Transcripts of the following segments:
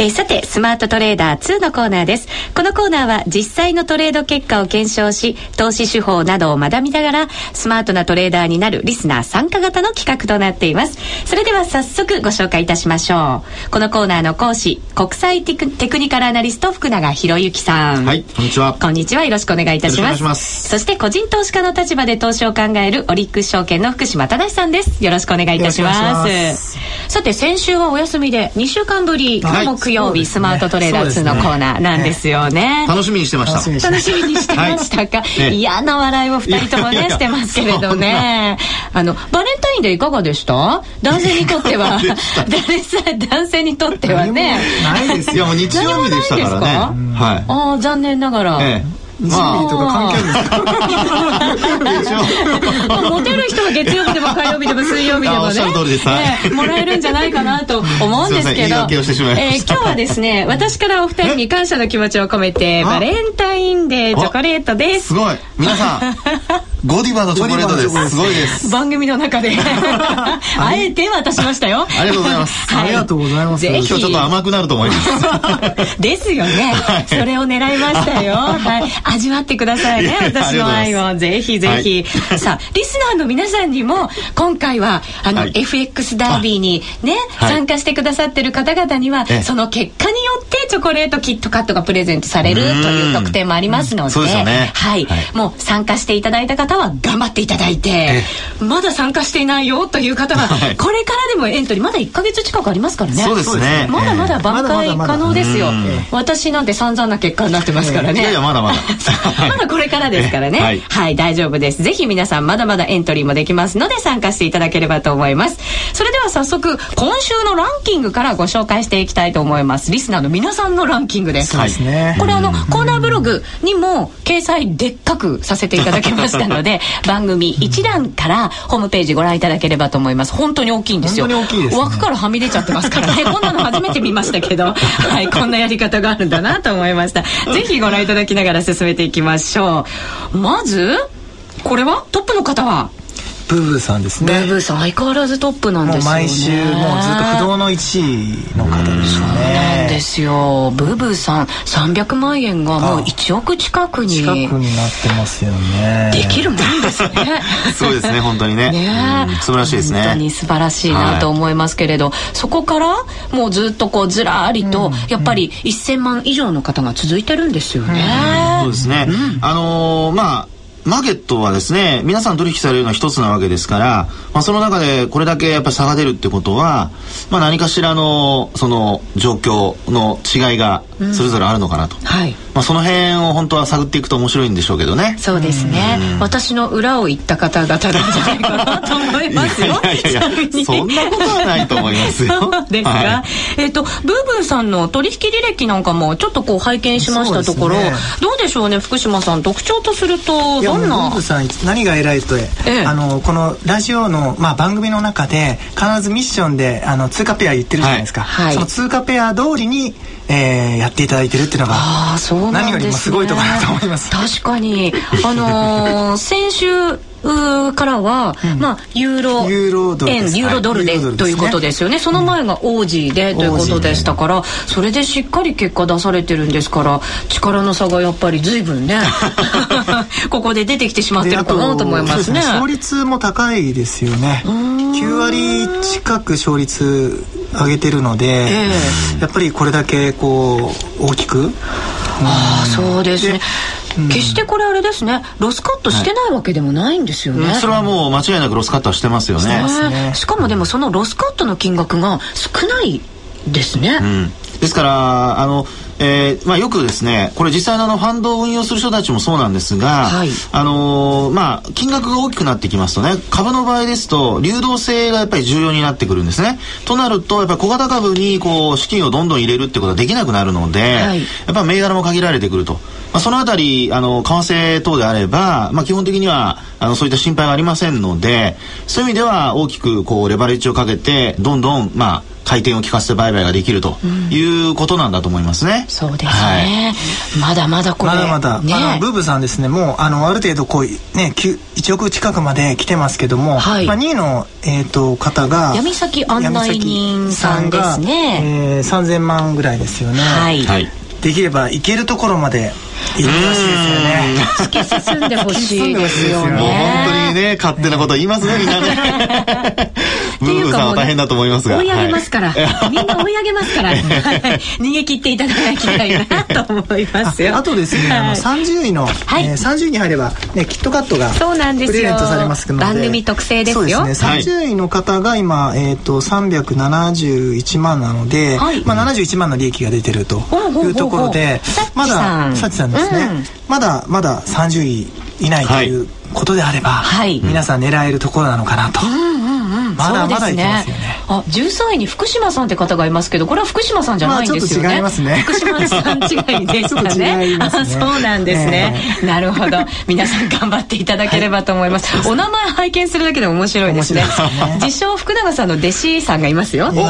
えー、さて、スマートトレーダー2のコーナーです。このコーナーは実際のトレード結果を検証し、投資手法などを学びながら、スマートなトレーダーになるリスナー参加型の企画となっています。それでは早速ご紹介いたしましょう。このコーナーの講師、国際テクテクニカルアナリスト福永博之さん。はい、こんにちは。こんにちは。よろしくお願いいたします。ますそして個人投資家の立場で投資を考えるオリックス証券の福島正さんです。よろしくお願いいたします。さて、先週はお休みで2週間ぶり、はい、木曜日、スマートトレーダー2のコーナーなんですよね。楽しみにしてました。楽しみにしてましたか。嫌な笑いを2人ともね、してますけれどね。あの、バレンタインデーいかがでした？男性にとっては、誰さ、男性にとってはね。ないですよ。日曜日でしたからね。はい。ああ、残念ながら。ジーとか関係あるんですか？モテる人は月曜日でも火曜日でも水曜日でもねもらえるんじゃないかなと思うんですけど。え今日はですね私からお二人に感謝の気持ちを込めてバレンタインデーチョコレートです。すごい。皆さん ゴディバのチョコレートです。すごいです。番組の中で あえて渡しましたよ。ありがとうございます。ありがとうございます。今日ちょっと甘くなると思います。ですよね。それを狙いましたよ。はい。味わってくださいね。私の愛をぜひぜひ。さあ、リスナーの皆さんにも今回はあの FX ダービーにね参加してくださってる方々にはその結果によってチョコレートキットカットがプレゼントされるという特典もありますので、はい。もう参加していただいた方は頑張っていただいてまだ参加していないよという方はこれからでもエントリーまだ1か月近くありますからね。そうですね。まだまだ挽回可能ですよ。私なんて散々な結果になってますからね。いやいやまだまだ。まだこれからですからね。はい。大丈夫です。ぜひ皆さんまだまだエントリーもできますので参加していただければと思います。それでは早速今週のランキングからご紹介していきたいと思います。リスナーの皆さんのランキングです。これあのコーナーブログにも掲載でっかくさせていただきましたので番組一覧からホームページご覧いただければと思います。本当に大きいんですよ。本当に大きいです、ね、枠からはみ出ちゃってますからね。こんなの初めて見ましたけど。はいこんなやり方があるんだなと思いました。ぜひご覧いただきながら進めていきましょう。まずこれは？トップの方は？ブーブーさんですね。ブーブーさん相変わらずトップなんですよね。毎週もうずっと不動の1位の方ですね。そうなんですよ。ブーブーさん300万円がもう1億近くに近くになってますよね。できるもんですね。そうですね本当にね。ね素晴らしいですね。本当に素晴らしいなと思いますけれど、はい、そこからもうずっとこうずらりと、やっぱり1000万以上の方が続いてるんですよね、うん、そうですね、うん、あのー、まあマーケットはですね皆さん取引されるのは一つなわけですから、まあ、その中でこれだけやっぱり差が出るってことは、まあ、何かしらのその状況の違いがそれぞれあるのかなと、うん、はい。まあ、その辺を本当は探っていくと面白いんでしょうけどね。そうですね、私の裏を言った方々なんじゃないかなと思いますよ。いやいやいやそんなことはないと思いますよ。ですが、はい、えっ、ー、とブーブーさんの取引履歴なんかもちょっとこう拝見しましたところ、ね、どうでしょうね福島さん。特徴とするとどんな？さん何が偉いと、ええ、あのこのラジオの、まあ、番組の中で必ずミッションであの通貨ペア言ってるじゃないですか、はい、その通貨ペア通りに、えー、やっていただいてるっていうのがあそうなん、ね、何よりもすごいところだと思います。確かに。あのー、先週からは、うん、まあユーロユーロドル円ユーロドルで、ということですよね。その前がオージーでということでしたから、それでしっかり結果出されてるんですから力の差がやっぱり随分ね ここで出てきてしまってるかなと思いますね。勝率も高いですよね。9割近く勝率上げてるので、えー、やっぱりこれだけこう大きく。ああそうですね。決してこれあれですね。ロスカットしてないわけでもないんですよね、はい、それはもう間違いなくロスカットはしてますよね。しかもでもそのロスカットの金額が少ないですね、うん、ですからあのえーまあ、よくですねこれ実際のあのファンドを運用する人たちもそうなんですが、はい、あのー、まあ、金額が大きくなってきますとね株の場合ですと流動性がやっぱり重要になってくるんですね。となるとやっぱり小型株にこう資金をどんどん入れるってことはできなくなるので、はい、やっぱ銘柄も限られてくると。まあ、そのあたりあの為替等であれば、まあ、基本的にはあのそういった心配はありませんのでそういう意味では大きくこうレバレッジをかけてどんどんまあ回転を利かせて売買ができるということなんだと思いますね。うん、そうですね、はい、まだまだこれまだまだ、ね、あのブーブさんですねもうあのある程度こうね1億近くまで来てますけども、はい、まあ、2位の、えーと、方が闇先案内人さんですね、えー、3000万ぐらいですよね。はい、できれば行けるところまで行ってほしいですよね。突き進んでほしいですよね。もう本当にね、勝手なこと言いますね、みんなね。ブーブーさんは大変だと思いますが。追い上げますから。みんな追い上げますから。逃げ切っていただきたいなと思いますよ。あとですね、あの30位の、はいえー、30位に入れば、ね、キットカットがそうなんですプレゼントされますので。番組特製ですよ。そうですね、30位の方が今、えっ、と、371万なので、まあ71万の利益が出てるというところで、まだ、さちさんですね、まだまだ30位以内ということであれば、はい、皆さん狙えるところなのかなと。うん。まだまだいけますよね。あ、13位に福島さんって方がいますけど、これは福島さんじゃないんですよね。まあ、違いますね。福島さん違いですかね。ねあ、そうなんですね、えー、なるほど。皆さん頑張っていただければと思います。はい、お名前拝見するだけで面白いですね。自称福永さんの弟子さんがいますよ。お、ど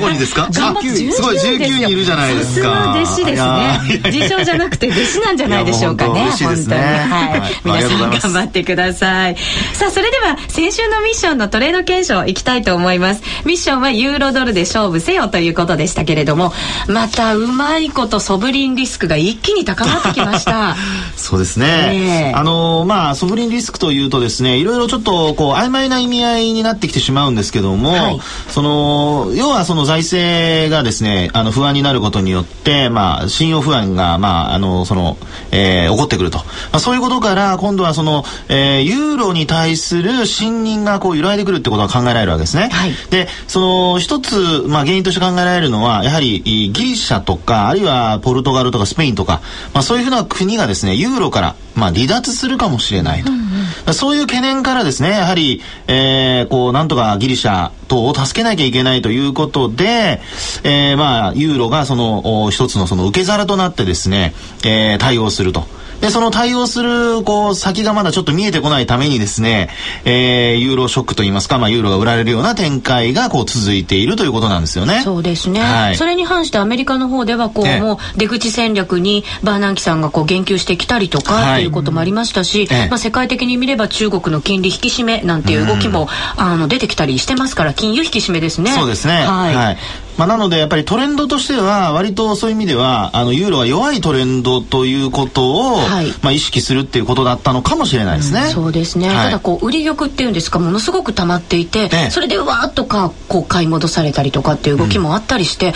こにですか？頑張ってすごい19人いるじゃないですか。弟子ですね。自称じゃなくて弟子なんじゃないでしょうかね。本当に。はい。皆さん頑張ってください。さあ、それでは先週のミッションのトレード検証いきたいと思いますミッションはユーロドルで勝負せよということでしたけれどもまたうまいことソブリンリスクが一気に高まってきました。そうですね、えー、あのまあソブリンリスクというとですねいろいろちょっとこう曖昧な意味合いになってきてしまうんですけども、はい、その要はその財政がですねあの不安になることによってまあ信用不安がまああのその、えー、起こってくると、まあ、そういうことから今度はその、えー、ユーロに対する信任がこう揺らいでくるってことが考えられるわけですね。はい、でその一つ、まあ、原因として考えられるのはやはりギリシャとかあるいはポルトガルとかスペインとか、まあ、そういうふうな国がですねユーロから、まあ、離脱するかもしれないと。うんうん、そういう懸念からですねやはり、えー、こうなんとかギリシャ等を助けなきゃいけないということで、えー、まあユーロがその一つのその受け皿となってですね、えー、対応すると。で、その対応する、こう、先がまだちょっと見えてこないためにですね、えー、ユーロショックといいますか、まあ、ユーロが売られるような展開が、こう、続いているということなんですよね。そうですね。はい、それに反してアメリカの方では、こう、もう、出口戦略にバーナンキさんがこう、言及してきたりとか、はい、ということもありましたし、まあ、世界的に見れば中国の金利引き締めなんていう動きも、あの、出てきたりしてますから、金融引き締めですね。そうですね。はい。はいまあ、なのでやっぱりトレンドとしては割とそういう意味ではあのユーロが弱いトレンドということを、はい、まあ、意識するっていうことだったのかもしれないですね。うん、そうですね、はい、ただこう売り玉っていうんですかものすごく溜まっていて、それでわーっとかこう買い戻されたりとかっていう動きもあったりして、うん、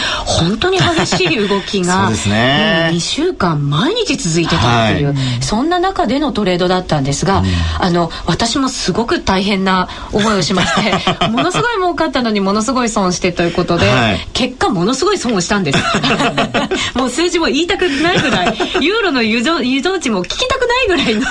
本当に激しい動きが そうですね、2週間毎日続いてたっていう、はい、そんな中でのトレードだったんですが、うん、あの私もすごく大変な思いをしまして ものすごい儲かったのにものすごい損してということで。結果ものすごい損をしたんです。もう数字も言いたくないぐらいユーロの湯増値も聞きたくないぐらいの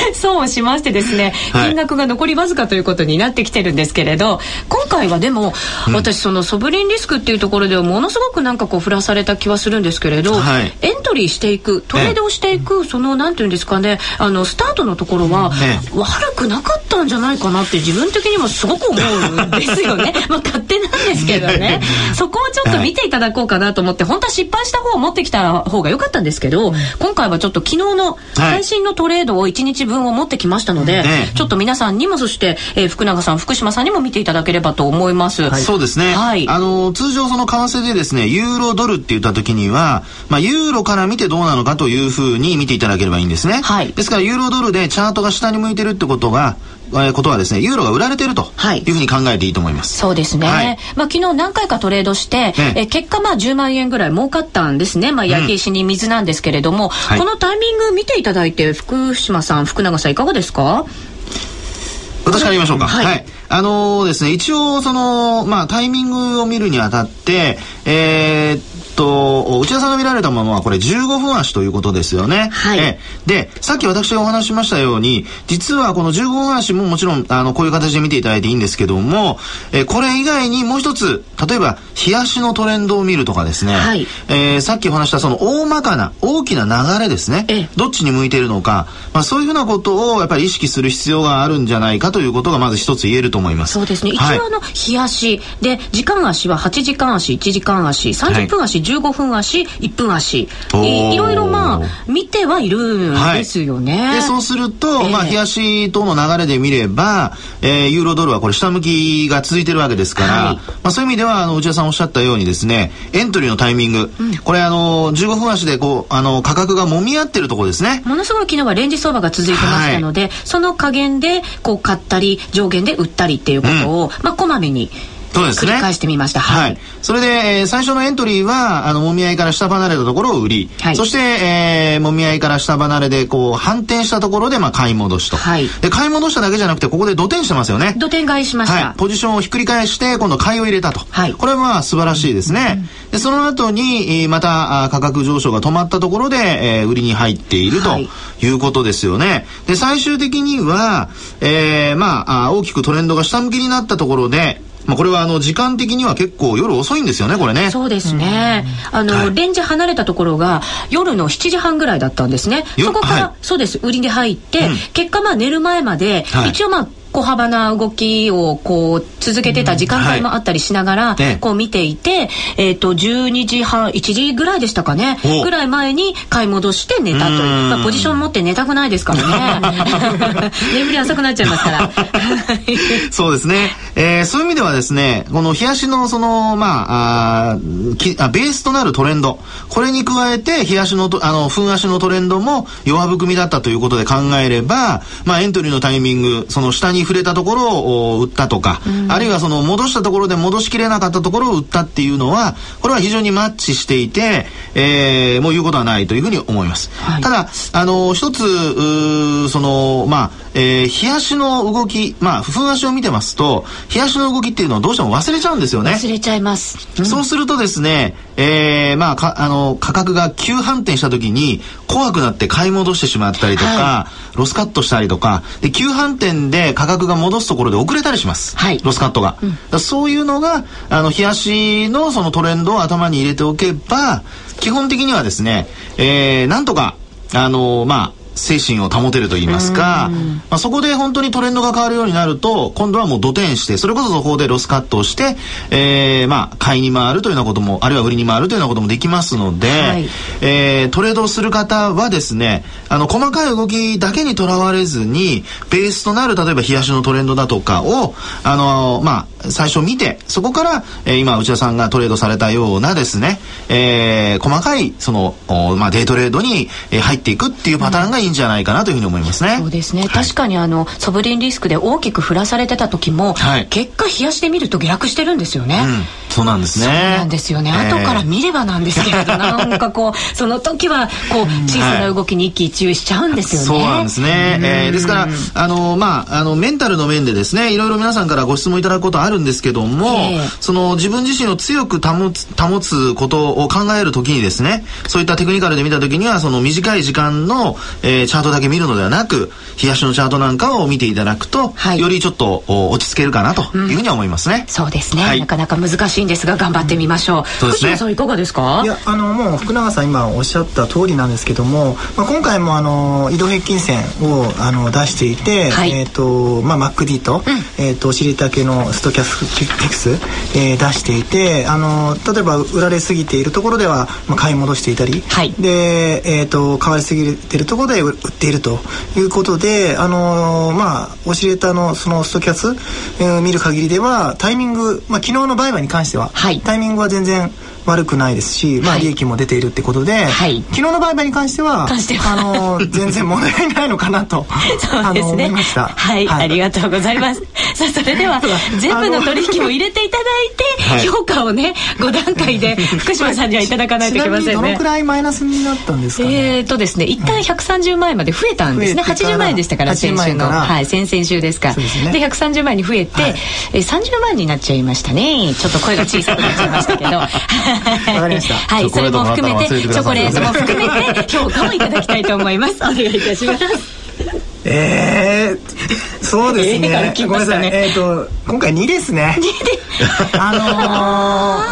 損をしましてですね、金額が残りわずかということになってきてるんですけれど今回はでも、うん、私そのソブリンリスクっていうところではものすごくなんかこう振らされた気はするんですけれど、はい、エントリーしていくトレードをしていくそのなんていうんですかねあのスタートのところは、悪くなかったんじゃないかなって自分的にもすごく思うんですよね。まあ勝手なんですけどね そこをちょっと見ていただこうかなと思って本当は失敗した方を持ってきた方が良かったんですけど、今回はちょっと昨日の最新のトレードを1日分を持ってきましたので、ちょっと皆さんにもそして、えー、福永さん福島さんにも見ていただければと思います、はい、そうですね、はい、あの通常その為替でですねユーロドルって言った時には、まあ、ユーロから見てどうなのかというふうに見ていただければいいんですね、はい、ですからユーロドルでチャートが下に向いてるってことがえことはですねユーロが売られてるというふうに考えていいと思います。そうですね。はい、まあ昨日何回かトレードして、ね、え結果まあ10万円ぐらい儲かったんですね。まあ焼き石に水なんですけれども、うん、このタイミング見ていただいて福島さん福永さんいかがですか？私から言いましょうか。はい、はい。あのー、ですね、一応、その、まあ、タイミングを見るにあたって、えー、と内田さんが見られたものはこれ15分足ということですよね。はい、えでさっき私がお話しましたように実はこの15分足ももちろんあのこういう形で見ていただいていいんですけども、えこれ以外にもう一つ例えば冷やしのトレンドを見るとかですね、はい、えー、さっきお話したその大まかな大きな流れですね。どっちに向いているのか、まあ、そういうふうなことをやっぱり意識する必要があるんじゃないかということがまず一つ言えると思います。そうですね、一応の冷やし。で時間足は8時間足1時間足30分足、はい、15分足1分足。いいろいろまあ見てはいるんですよね。はい、でそうすると、えー、まあ冷やし等の流れで見れば、えー、ユーロドルはこれ下向きが続いてるわけですから、はい、まあ、そういう意味ではあの内田さんおっしゃったようにですねエントリーのタイミング、うん、これあの15分足でこうあの価格が揉み合ってるところですね。ものすごい昨日はレンジ相場が続いてましたので、その加減でこう買ったり上限で売ったりっていうことを、うん、まあこまめにそうですね。繰り返してみました。はい。それで、えー、最初のエントリーは、あの、もみ合いから下離れたところを売り、はい、そして、えー、もみ合いから下離れで、こう、反転したところで、まあ、買い戻しと。はい。で、買い戻しただけじゃなくて、ここで土転してますよね。土転買いしました。はい。ポジションをひっくり返して、今度買いを入れたと。はい。これはまあ、素晴らしいですね。うん、で、その後に、また、価格上昇が止まったところで、えー、売りに入っているということですよね。で、最終的には、えー、まあ、大きくトレンドが下向きになったところで、まあ、これはあの時間的には結構夜遅いんですよねこれね。そうですね、あの、はい、レンジ離れたところが夜の7時半ぐらいだったんですね。そこから、はい、そうです売りに入って、うん、結果まあ寝る前まで、はい、一応まあ小幅な動きをこう続けてた時間帯もあったりしながら、こう見ていて、えっ、と12時半1時ぐらいでしたかね。ぐらい前に買い戻して寝たという。まあ、ポジション持って寝たくないですからね。眠り浅くなっちゃいますから。そうですね、えー、そういう意味ではですねこの冷やしのそのまああきあベースとなるトレンド。これに加えて冷やしのあのふん足のトレンドも弱含みだったということで考えればまあエントリーのタイミングその下に触れたところを売ったとか、うん、あるいはその戻したところで戻しきれなかったところを売ったっていうのはこれは非常にマッチしていて、えー、もう言うことはないというふうに思います。はい、ただあの一つそのまあ、えー、冷やしの動きまあ風足を見てますと冷やしの動きっていうのをどうしても忘れちゃうんですよね。忘れちゃいます。うん、そうするとですね、えー、まあかあの価格が急反転した時に怖くなって買い戻してしまったりとか、はい、ロスカットしたりとかで急反転で価格が戻すところで遅れたりします、はい、ロスカットが、うん、そういうのがあの冷やしのそのトレンドを頭に入れておけば基本的にはですね、えー、なんとかあのまあ精神を保てると言いますか、まあ、そこで本当にトレンドが変わるようになると今度はもう土転してそれこそそこでロスカットをして、えー、まあ買いに回るというようなこともあるいは売りに回るというようなこともできますので、はい、えー、トレードをする方はですねあの細かい動きだけにとらわれずにベースとなる例えば冷やしのトレンドだとかをあのまあ最初見てそこから、えー、今内田さんがトレードされたようなですね、えー、細かいその、まあ、デイトレードに入っていくっていうパターンがいいんじゃないかなというふうに思いますね。そうですね、はい、確かにあのソブリンリスクで大きく振らされてた時も、はい、結果冷やしてみると下落してるんですよね。うん、そうなんですね。そうなんですよね。えー、後から見ればなんですけれど、なんかこうその時はこう小さな動きに一喜一憂しちゃうんですよね。そうなんですね。えー、ですからあのまああのメンタルの面でですねいろいろ皆さんからご質問いただくことあるんですけども、えー、その自分自身を強く保つ保つことを考えるときにですねそういったテクニカルで見たときにはその短い時間の、えー、チャートだけ見るのではなく冷やしのチャートなんかを見ていただくと、はい、よりちょっと落ち着けるかなというふうに思いますね、うん、そうですね、はい、なかなか難しいんですが頑張ってみましょう、うん、そうですね。さんいかがですか？いやあのもう福永さん今おっしゃった通りなんですけども、まあ、今回もあの移動平均線をあの出していて、はい、えっ、ー、とまあ MacD と,、うん、えっ、ー、とお尻丈のストキャスティクス、えー、出していてあの例えば売られすぎているところでは、まあ、買い戻していたり、はい、で、えーと、買われすぎているところで売っているということであのまあオシレーターのそのストキャス、えー、見る限りではタイミング、まあ、昨日の売買に関しては、はい、タイミングは全然悪くないですし、まあ、利益も出ているってことで、はい、昨日の売買に関してはあの全然問題ないのかなと そうですね。思いました、はい、はい、ありがとうございます。さあそれでは全部の取引を入れていただいて評価をね5段階で 福島さんにはいただかないといけませんね。どのくらいマイナスになったんですか、ね、えっ、ー、とですね一旦130万円まで増えたんですね、うん、80万円でしたから先週の。はい先々週ですか。で,、ね、で130万円に増えて、はい、えー、30万になっちゃいましたね。ちょっと声が小さくなっちゃいましたけど わかりました はいそれも含めてチョコレートも含めて 評価をいただきたいと思いますお願いいたしますえー、そうですね。えー、ごめんなさい。えっ、ー、と今回2ですね。あ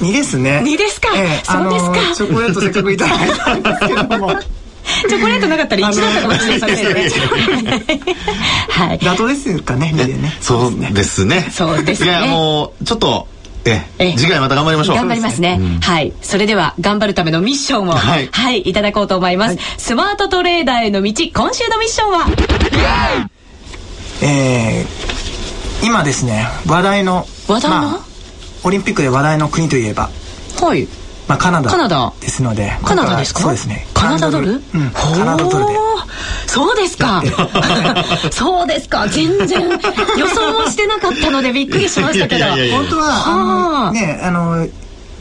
のー、2ですね。2ですか。えー、そうですか、チョコレートせっかくいただいたんですけども。チョコレートなかったら1だったかもしれませんね。はい。妥当ですかね、2でね。そうですね。そうですね。いや、もう、ちょっと、ええ、次回また頑張りましょう。頑張りますね。うん、はい。それでは、頑張るためのミッションを、はい、はい、いただこうと思います、はい、スマートトレーダーへの道、今週のミッションは？えー、今ですね、話題の、話題の、まあ、オリンピックで話題の国といえば、はい。まあ、カナダカナダ。ですのでカナダですか？そうですね。カナダドル、うん、カナダドルでそうですか。そうですか。全然。予想もしてなかったのでびっくりしましたけど。本当はあ。のねあの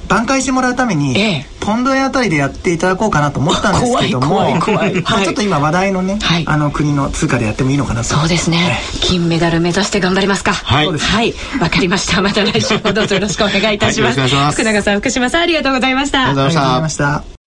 挽回してもらうために、ええ、ポンド円あたりでやっていただこうかなと思ったんですけどもちょっと今話題のね、はい、あの国の通貨でやってもいいのかなと。そうですね、金メダル目指して頑張りますか。はい。わ、はい、かりました。また来週もどうぞよろしくお願いいたします。はい、福永さん福島さんありがとうございました。ありがとうございました